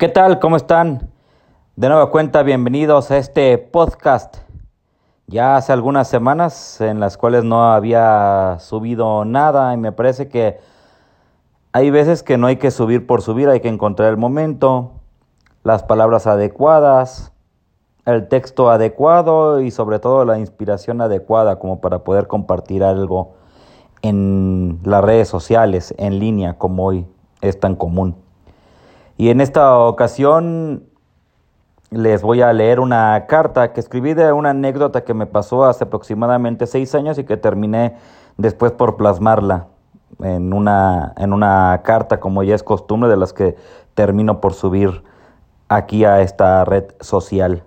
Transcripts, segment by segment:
¿Qué tal? ¿Cómo están? De nueva cuenta, bienvenidos a este podcast. Ya hace algunas semanas en las cuales no había subido nada y me parece que hay veces que no hay que subir por subir, hay que encontrar el momento, las palabras adecuadas, el texto adecuado y sobre todo la inspiración adecuada como para poder compartir algo en las redes sociales, en línea, como hoy es tan común. Y en esta ocasión les voy a leer una carta que escribí de una anécdota que me pasó hace aproximadamente seis años y que terminé después por plasmarla en una, en una carta, como ya es costumbre, de las que termino por subir aquí a esta red social.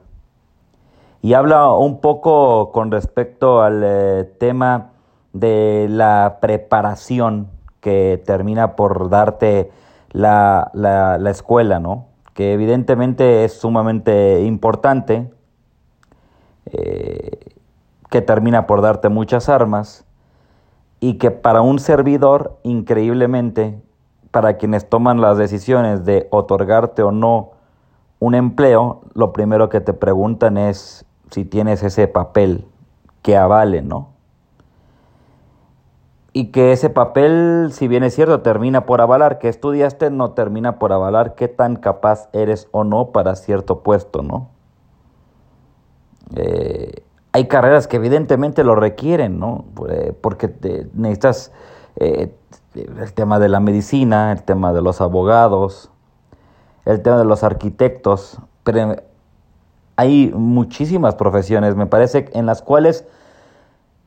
Y habla un poco con respecto al eh, tema de la preparación que termina por darte la, la, escuela, ¿no? Que evidentemente es sumamente importante, eh, que termina por darte muchas armas y que para un servidor, increíblemente, para quienes toman las decisiones de otorgarte o no un empleo, lo primero que te preguntan es si tienes ese papel que avale, ¿no? Y que ese papel, si bien es cierto, termina por avalar que estudiaste, no termina por avalar qué tan capaz eres o no para cierto puesto, ¿no? Eh, hay carreras que evidentemente lo requieren, ¿no? Eh, porque necesitas eh, el tema de la medicina, el tema de los abogados, el tema de los arquitectos, pero hay muchísimas profesiones, me parece, en las cuales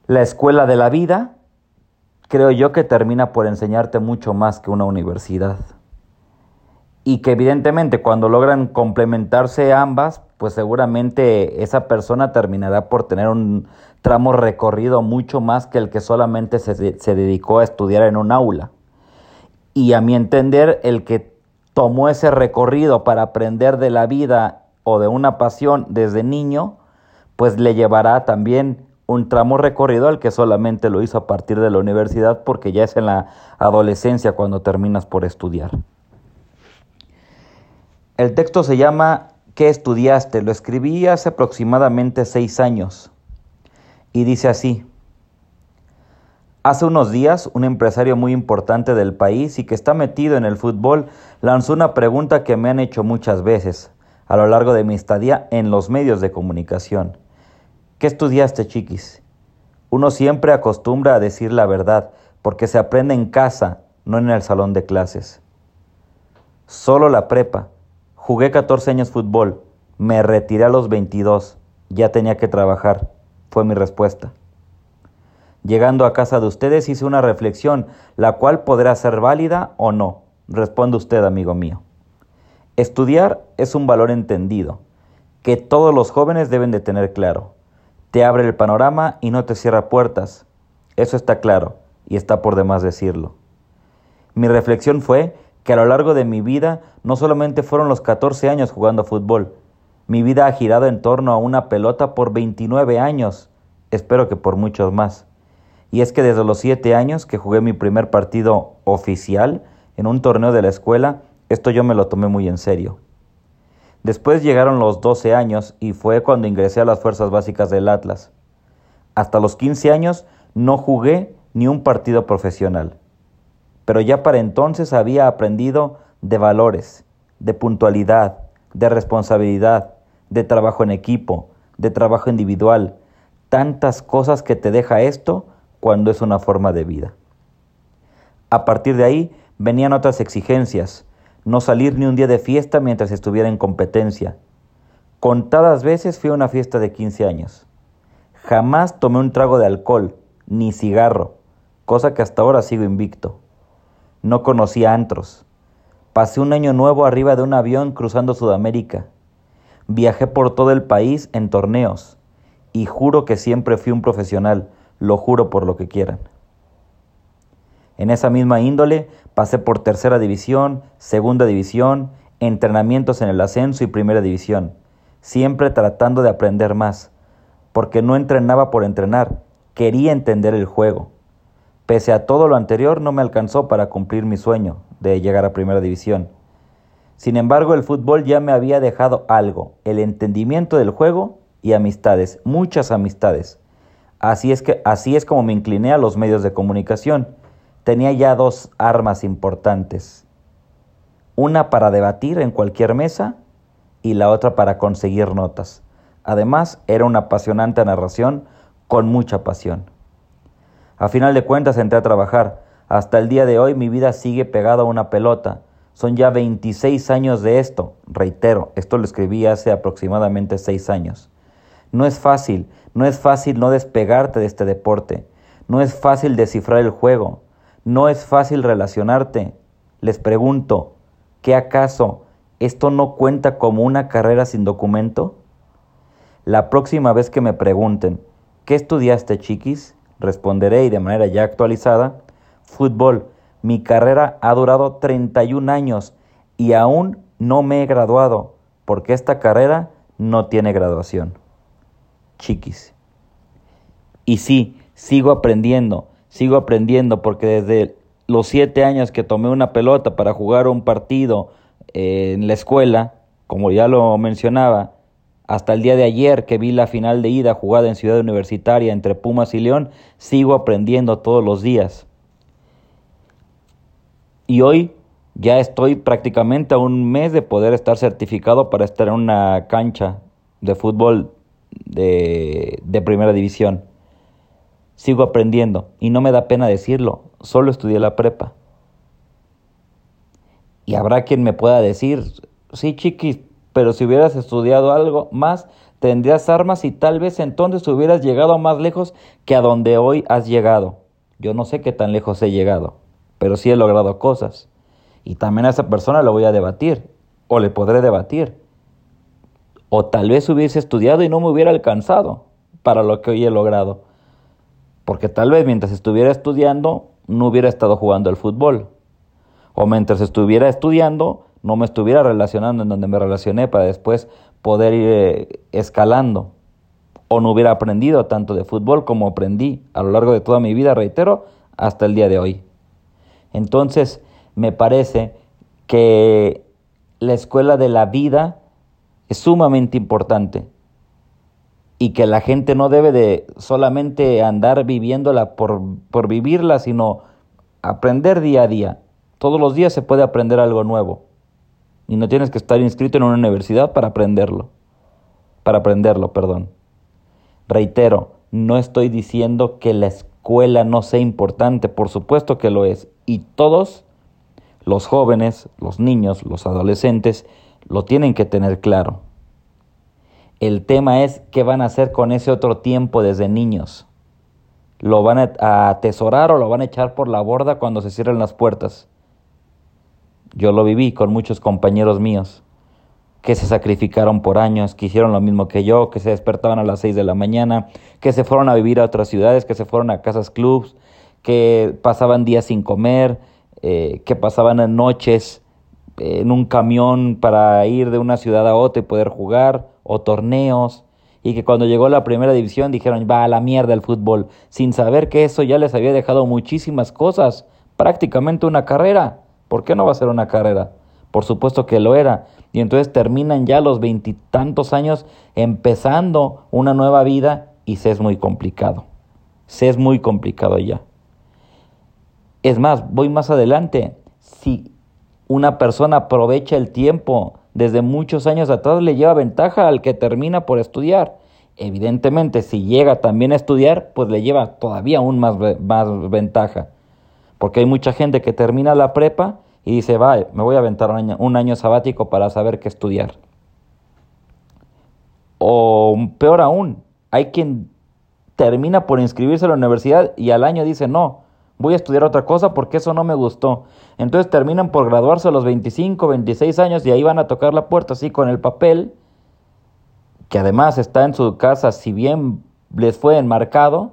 la escuela de la vida creo yo que termina por enseñarte mucho más que una universidad. Y que evidentemente cuando logran complementarse ambas, pues seguramente esa persona terminará por tener un tramo recorrido mucho más que el que solamente se, se dedicó a estudiar en un aula. Y a mi entender, el que tomó ese recorrido para aprender de la vida o de una pasión desde niño, pues le llevará también un tramo recorrido al que solamente lo hizo a partir de la universidad porque ya es en la adolescencia cuando terminas por estudiar. El texto se llama ¿Qué estudiaste? Lo escribí hace aproximadamente seis años y dice así. Hace unos días, un empresario muy importante del país y que está metido en el fútbol lanzó una pregunta que me han hecho muchas veces a lo largo de mi estadía en los medios de comunicación. ¿Qué estudiaste, chiquis? Uno siempre acostumbra a decir la verdad, porque se aprende en casa, no en el salón de clases. Solo la prepa. Jugué 14 años fútbol. Me retiré a los 22. Ya tenía que trabajar. Fue mi respuesta. Llegando a casa de ustedes hice una reflexión, la cual podrá ser válida o no. Responde usted, amigo mío. Estudiar es un valor entendido, que todos los jóvenes deben de tener claro te abre el panorama y no te cierra puertas. Eso está claro y está por demás decirlo. Mi reflexión fue que a lo largo de mi vida no solamente fueron los 14 años jugando fútbol, mi vida ha girado en torno a una pelota por 29 años, espero que por muchos más. Y es que desde los 7 años que jugué mi primer partido oficial en un torneo de la escuela, esto yo me lo tomé muy en serio. Después llegaron los 12 años y fue cuando ingresé a las fuerzas básicas del Atlas. Hasta los 15 años no jugué ni un partido profesional. Pero ya para entonces había aprendido de valores, de puntualidad, de responsabilidad, de trabajo en equipo, de trabajo individual, tantas cosas que te deja esto cuando es una forma de vida. A partir de ahí venían otras exigencias, no salir ni un día de fiesta mientras estuviera en competencia. Contadas veces fui a una fiesta de 15 años. Jamás tomé un trago de alcohol, ni cigarro, cosa que hasta ahora sigo invicto. No conocí antros. Pasé un año nuevo arriba de un avión cruzando Sudamérica. Viajé por todo el país en torneos y juro que siempre fui un profesional, lo juro por lo que quieran. En esa misma índole pasé por tercera división, segunda división, entrenamientos en el ascenso y primera división, siempre tratando de aprender más, porque no entrenaba por entrenar, quería entender el juego. Pese a todo lo anterior, no me alcanzó para cumplir mi sueño de llegar a primera división. Sin embargo, el fútbol ya me había dejado algo, el entendimiento del juego y amistades, muchas amistades. Así es que así es como me incliné a los medios de comunicación. Tenía ya dos armas importantes. Una para debatir en cualquier mesa y la otra para conseguir notas. Además, era una apasionante narración con mucha pasión. A final de cuentas entré a trabajar. Hasta el día de hoy mi vida sigue pegada a una pelota. Son ya 26 años de esto. Reitero, esto lo escribí hace aproximadamente 6 años. No es fácil, no es fácil no despegarte de este deporte. No es fácil descifrar el juego. No es fácil relacionarte. Les pregunto, ¿qué acaso esto no cuenta como una carrera sin documento? La próxima vez que me pregunten, ¿qué estudiaste, chiquis? Responderé y de manera ya actualizada, fútbol. Mi carrera ha durado 31 años y aún no me he graduado porque esta carrera no tiene graduación. Chiquis. Y sí, sigo aprendiendo, sigo aprendiendo porque desde los siete años que tomé una pelota para jugar un partido eh, en la escuela, como ya lo mencionaba, hasta el día de ayer que vi la final de ida jugada en Ciudad Universitaria entre Pumas y León, sigo aprendiendo todos los días. Y hoy ya estoy prácticamente a un mes de poder estar certificado para estar en una cancha de fútbol de, de primera división. Sigo aprendiendo y no me da pena decirlo, solo estudié la prepa. Y habrá quien me pueda decir, sí chiquis, pero si hubieras estudiado algo más, tendrías armas y tal vez entonces hubieras llegado más lejos que a donde hoy has llegado. Yo no sé qué tan lejos he llegado, pero sí he logrado cosas. Y también a esa persona le voy a debatir, o le podré debatir. O tal vez hubiese estudiado y no me hubiera alcanzado para lo que hoy he logrado. Porque tal vez mientras estuviera estudiando no hubiera estado jugando al fútbol. O mientras estuviera estudiando no me estuviera relacionando en donde me relacioné para después poder ir eh, escalando. O no hubiera aprendido tanto de fútbol como aprendí a lo largo de toda mi vida, reitero, hasta el día de hoy. Entonces, me parece que la escuela de la vida es sumamente importante y que la gente no debe de solamente andar viviéndola por, por vivirla, sino aprender día a día. Todos los días se puede aprender algo nuevo. Y no tienes que estar inscrito en una universidad para aprenderlo. Para aprenderlo, perdón. Reitero, no estoy diciendo que la escuela no sea importante, por supuesto que lo es. Y todos, los jóvenes, los niños, los adolescentes, lo tienen que tener claro. El tema es qué van a hacer con ese otro tiempo desde niños. ¿Lo van a atesorar o lo van a echar por la borda cuando se cierren las puertas? Yo lo viví con muchos compañeros míos que se sacrificaron por años, que hicieron lo mismo que yo, que se despertaban a las 6 de la mañana, que se fueron a vivir a otras ciudades, que se fueron a casas clubs, que pasaban días sin comer, eh, que pasaban noches en un camión para ir de una ciudad a otra y poder jugar, o torneos, y que cuando llegó la primera división dijeron, va a la mierda el fútbol, sin saber que eso ya les había dejado muchísimas cosas, prácticamente una carrera. ¿Por qué no va a ser una carrera? Por supuesto que lo era. Y entonces terminan ya los veintitantos años empezando una nueva vida y se es muy complicado. Se es muy complicado ya. Es más, voy más adelante. Si una persona aprovecha el tiempo desde muchos años atrás, le lleva ventaja al que termina por estudiar. Evidentemente, si llega también a estudiar, pues le lleva todavía aún más, más ventaja. Porque hay mucha gente que termina la prepa y dice, va, me voy a aventar un año, sabático para saber qué estudiar. O peor aún, hay quien termina por inscribirse a la universidad y al año dice, no, voy a estudiar otra cosa porque eso no me gustó. Entonces terminan por graduarse a los 25, 26 años y ahí van a tocar la puerta así con el papel, que además está en su casa, si bien les fue enmarcado,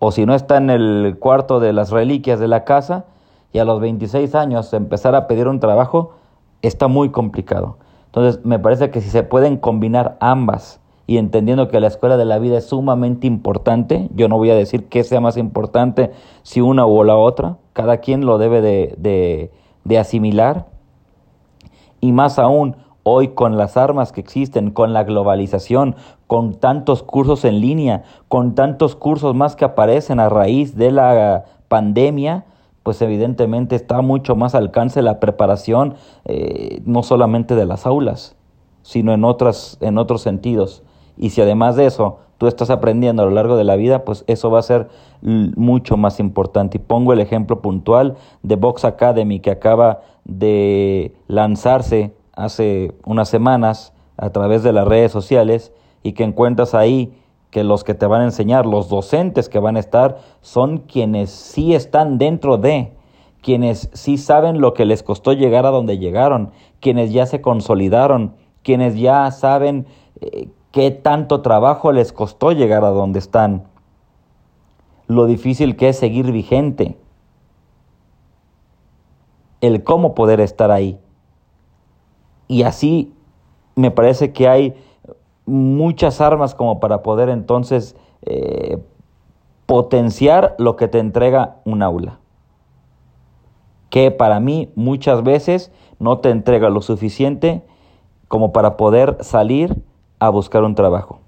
o si no está en el cuarto de las reliquias de la casa, y a los 26 años empezar a pedir un trabajo, está muy complicado. Entonces, me parece que si se pueden combinar ambas y entendiendo que la escuela de la vida es sumamente importante, yo no voy a decir que sea más importante si una o la otra, cada quien lo debe de, de, asimilar Y más aún, hoy con las armas que existen, con la globalización, con tantos cursos en línea, con tantos cursos más que aparecen a raíz de la pandemia, pues evidentemente está mucho más alcance la preparación, eh, no solamente de las aulas, sino en, otras, en otros sentidos. Y si además de eso tú estás aprendiendo a lo largo de la vida, pues eso va a ser mucho más importante. Y pongo el ejemplo puntual de Box Academy que acaba de lanzarse hace unas semanas a través de las redes sociales y que encuentras ahí que los que te van a enseñar, los docentes que van a estar, son quienes sí están dentro de, quienes sí saben lo que les costó llegar a donde llegaron, quienes ya se consolidaron, quienes ya saben eh, qué tanto trabajo les costó llegar a donde están, lo difícil que es seguir vigente, el cómo poder estar ahí. Y así me parece que hay muchas armas como para poder entonces eh, potenciar lo que te entrega un aula. Que para mí muchas veces no te entrega lo suficiente como para poder salir a buscar un trabajo.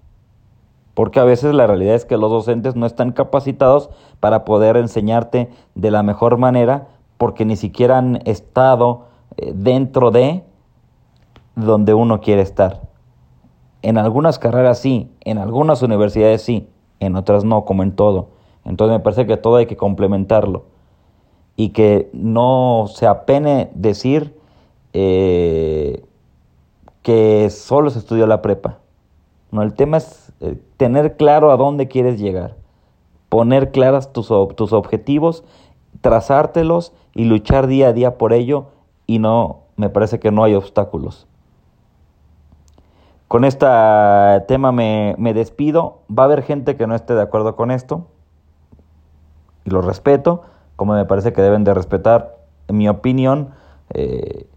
Porque a veces la realidad es que los docentes no están capacitados para poder enseñarte de la mejor manera porque ni siquiera han estado eh, dentro de donde uno quiere estar. En algunas carreras sí, en algunas universidades sí, en otras no, como en todo. Entonces me parece que todo hay que complementarlo y que no se apene decir eh, que solo se estudió la prepa. No, el tema es eh, tener claro a dónde quieres llegar, poner claras tus, tus objetivos, trazártelos y luchar día a día por ello y no, me parece que no hay obstáculos. Con este tema me, me, despido. Va a haber gente que no esté de acuerdo con esto. Y lo respeto, como me parece que deben de respetar mi opinión. Eh,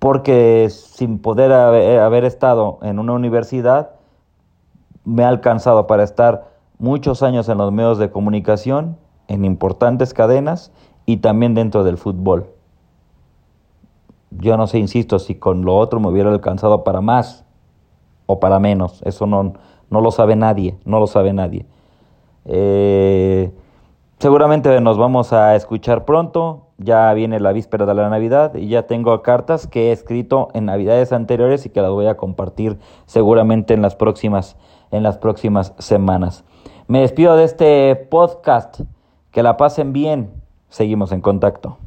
porque sin poder haber, estado en una universidad, me ha alcanzado para estar muchos años en los medios de comunicación, en importantes cadenas y también dentro del fútbol. Yo no sé, insisto, si con lo otro me hubiera alcanzado para más o para menos. Eso no, no lo sabe nadie, no lo sabe nadie. Eh, seguramente nos vamos a escuchar pronto ya viene la víspera de la Navidad y ya tengo cartas que he escrito en Navidades anteriores y que las voy a compartir seguramente en las próximas, en las próximas semanas. Me despido de este podcast. Que la pasen bien. Seguimos en contacto.